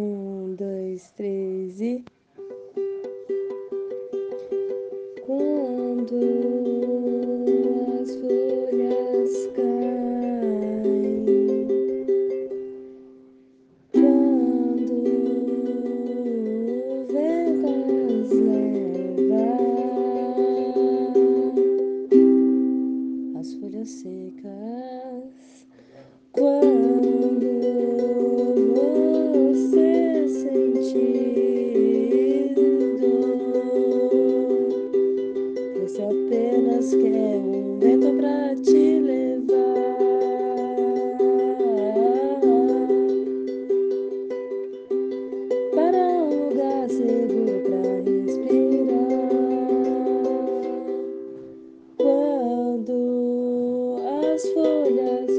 Um, dois, três e. Quando as folhas caem, quando o vento as leva, as folhas secas. Quando apenas quer um vento pra te levar. Para um lugar seguro pra respirar. Quando as folhas